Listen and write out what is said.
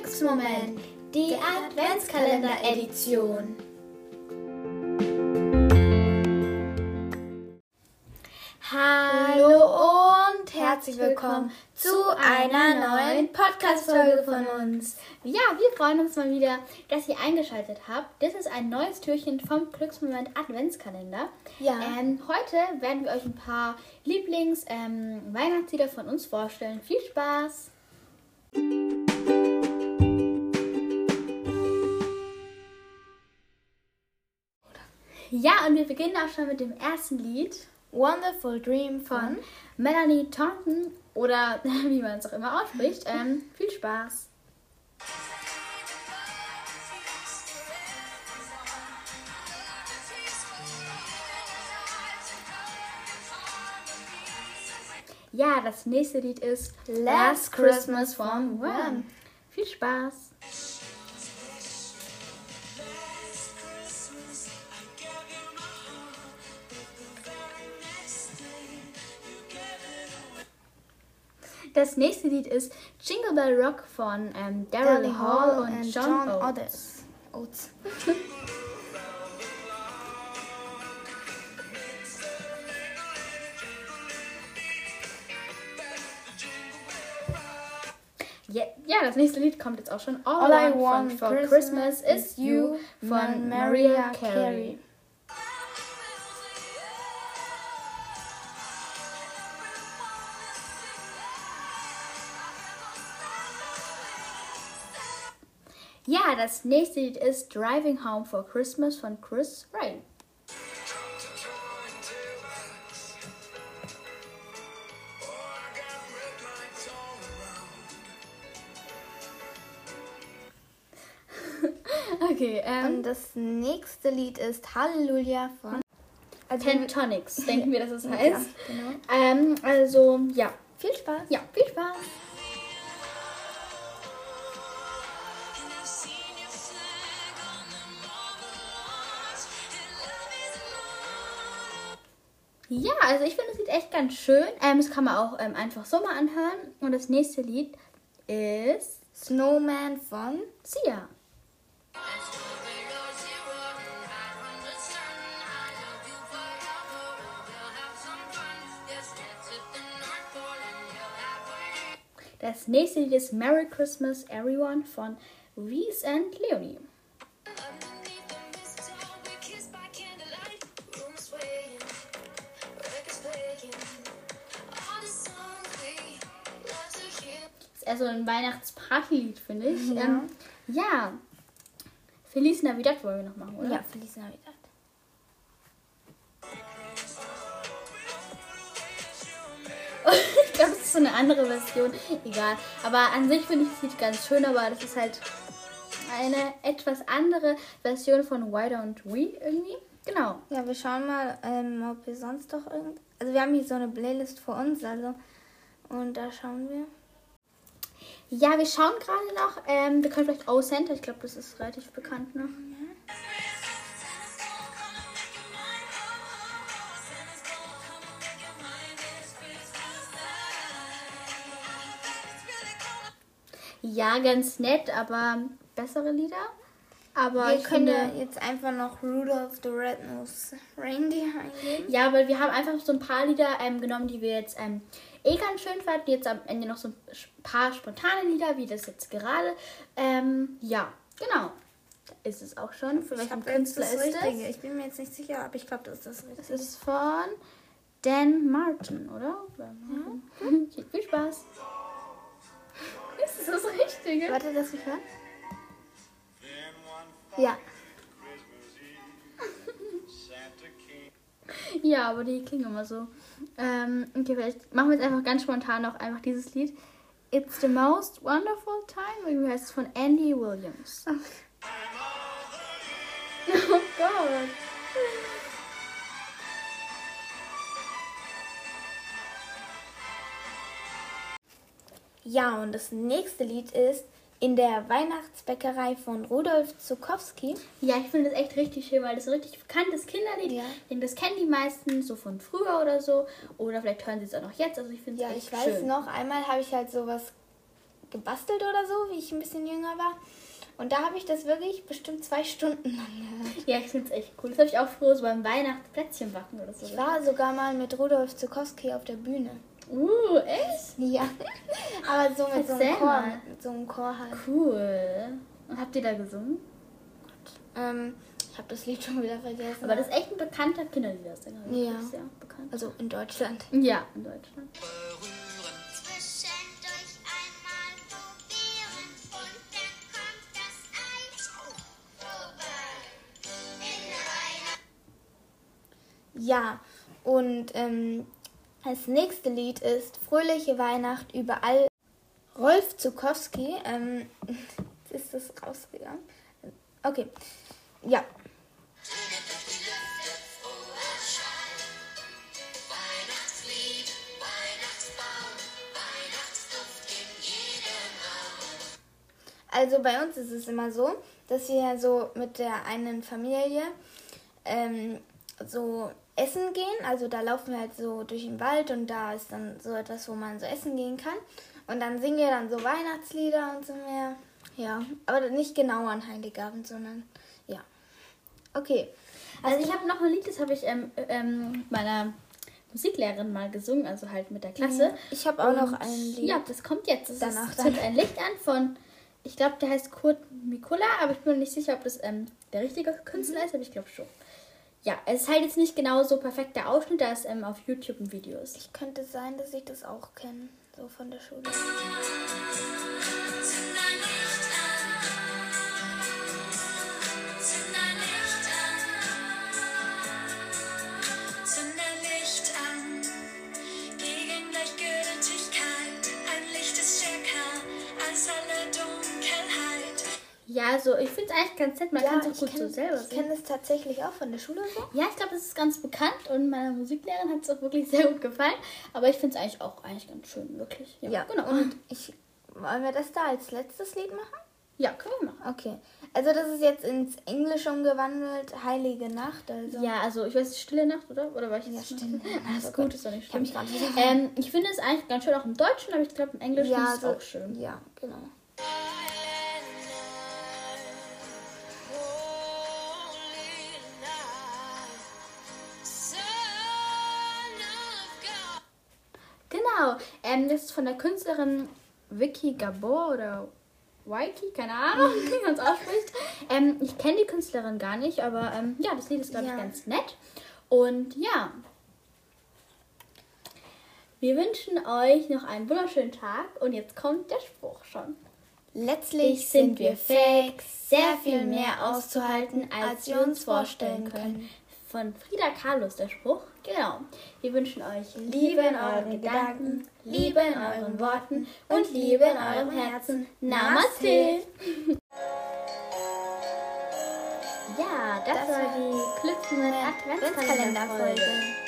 Glücksmoment, die Adventskalender-Edition. Hallo und herzlich willkommen zu einer neuen Podcast-Folge von uns. Ja, wir freuen uns mal wieder, dass ihr eingeschaltet habt. Das ist ein neues Türchen vom Glücksmoment Adventskalender. Ja. Ähm, heute werden wir euch ein paar Lieblings-Weihnachtslieder von uns vorstellen. Viel Spaß! Ja, und wir beginnen auch schon mit dem ersten Lied Wonderful Dream von von Melanie Taunton oder wie man es auch immer ausspricht. Ähm, viel Spaß! Ja, das nächste Lied ist Last Christmas von Wham. Viel Spaß! Das nächste Lied ist Jingle Bell Rock von ähm, Daryl Hall und John, Oates. Oates. Ja, ja, das nächste Lied kommt jetzt auch schon. All I von want for Christmas, Christmas is You von Mariah Carey. Ja, das nächste Lied ist Driving Home for Christmas von Chris Ray. Okay, ähm, Und das nächste Lied ist Halleluja von also, Tentonics, denken wir, dass es Ja, heißt. genau. Ähm, also, ja. Viel Spaß. Ja, viel Spaß. Ja, also ich finde das Lied echt ganz schön. Ähm, das kann man auch ähm, einfach so mal anhören. Und das nächste Lied ist Snowman von Sia. Das nächste Lied ist Merry Christmas Everyone von Reese and Leonie. Ist eher so ein Weihnachtspartylied, finde ich. Ja. Ähm, ja. Feliz Navidad wollen wir noch machen, oder? Ja, Feliz Navidad. ich glaube, das ist so eine andere Version. Egal. Aber an sich finde ich das Lied ganz schön, aber das ist halt eine etwas andere Version von Why Don't We irgendwie. Genau. Ja, wir schauen mal, ähm, ob wir sonst doch irgend... Also wir haben hier so eine Playlist für uns, also... Und da schauen wir. Ja, wir schauen gerade noch. Ähm, wir können vielleicht O Center. Ich glaube, das ist relativ bekannt noch. Ja, ganz nett, aber bessere Lieder. Aber wir ich können finde, ja jetzt einfach noch Rudolph the Red-Nosed Reindeer eingeben. Ja, weil wir haben einfach so ein paar Lieder ähm, genommen, die wir jetzt ähm, eh ganz schön fanden. Jetzt am Ende noch so ein paar spontane Lieder, wie das jetzt gerade. Ähm, ja, genau. Da ist es auch schon. Für Ich jetzt Künstler das ist Richtige. das? Ich bin mir jetzt nicht sicher, aber ich glaube, das ist das Das Richtige. ist von Dan Martin, oder? Mhm. Okay, viel Spaß. Ist das das Richtige? Warte, dass ich höre. Ja. Ja, aber die klingen immer so. Ähm, okay, vielleicht machen wir jetzt einfach ganz spontan noch einfach dieses Lied. It's the most wonderful time. Irgendwie heißt es von Andy Williams. Oh Gott. Ja, und das nächste Lied ist In der Weihnachtsbäckerei von Rudolf Zukowski. Ja, ich finde das echt richtig schön, weil das ist ein richtig bekanntes Kinderlied. Ja. Denke, das kennen die meisten so von früher oder so. Oder vielleicht hören sie es auch noch jetzt. Also ich finde Ja, ich weiß schön. noch, einmal habe ich halt sowas gebastelt oder so, wie ich ein bisschen jünger war. Und da habe ich das wirklich bestimmt zwei Stunden lang gehört. Ja, ich finde es echt cool. Das habe ich auch früher so beim Weihnachtsplätzchen backen oder so. Ich war sogar mal mit Rudolf Zukowski auf der Bühne. Uh, echt? Ja. Aber so mit so einem Chor. mal. Mit so einem Chor halt. Cool. Und habt ihr da gesungen? Ähm, ich habe das Lied schon wieder vergessen. Aber das ist echt ein bekannter Kinderliedersänger. Ja. Ja bekannt. also in Deutschland. Ja, in Deutschland. Zwischendurch einmal probieren und dann kommt das Eis vorbei. In der Weihnacht Ja, und ähm, das nächste Lied ist Fröhliche Weihnacht überall. Rolf Zukowski, ähm, ist das rausgegangen? Okay, ja. Also bei uns ist es immer so, dass wir so mit der einen Familie ähm, so essen gehen. Also da laufen wir halt so durch den Wald und da ist dann so etwas, wo man so essen gehen kann. Und dann singen wir dann so Weihnachtslieder und so mehr. Ja, aber nicht genau an Heiligabend, sondern ja. Okay. Also ich habe noch ein Lied, das habe ich ähm, ähm, mit meiner Musiklehrerin mal gesungen, also halt mit der Klasse. Ich habe auch noch Und ein Lied. Ja, das kommt jetzt. Das Danach ist, zündet ein Licht an von, ich glaube, der heißt Kurt Mikula, aber ich bin mir nicht sicher, ob das ähm, der richtige Künstler ist, aber ich glaube schon. Ja, es ist halt jetzt nicht genau so perfekt der Ausschnitt, da ist ähm, auf YouTube ein Video ist. Ich könnte sein, dass ich das auch kenne, so von der Schule. Ja, also ich finde es eigentlich ganz nett, man kann es auch gut so selber ich kenne es tatsächlich auch von der Schule so. Ja, ich glaube, das ist ganz bekannt und meiner Musiklehrerin hat es auch wirklich sehr gut gefallen. Aber ich finde es eigentlich auch eigentlich ganz schön, wirklich. Ja, genau. Und ich, wollen wir das da als letztes Lied machen? ja, können wir machen. Okay. Also das ist jetzt ins Englische umgewandelt, Heilige Nacht. Also. Ja, also ich weiß, Stille Nacht, oder? Oder war ich Ja, jetzt Stille Nacht? Alles Oh gut, ist doch nicht Ich schlimm. wieder Ähm, ich finde es eigentlich ganz schön auch im Deutschen, aber ich glaube im Englischen ja, ist es so, auch schön. Ja, genau. Ähm, das ist von der Künstlerin Vicky Gabor oder Waiki, keine Ahnung, wie man es ausspricht. Ähm, ich kenne die Künstlerin gar nicht, aber ähm, ja, das Lied ist, glaube Ja. ich, ganz nett. Und ja, wir wünschen euch noch einen wunderschönen Tag und jetzt kommt der Spruch schon. Letztlich sind wir fähig, sehr viel mehr auszuhalten, als wir uns vorstellen können. Von Frida Kahlo ist der Spruch. Genau. Wir wünschen euch Liebe in euren Gedanken, Liebe in euren Worten und Liebe in eurem Herzen. Namaste. Ja, das war die Glücklichen Adventskalenderfolge.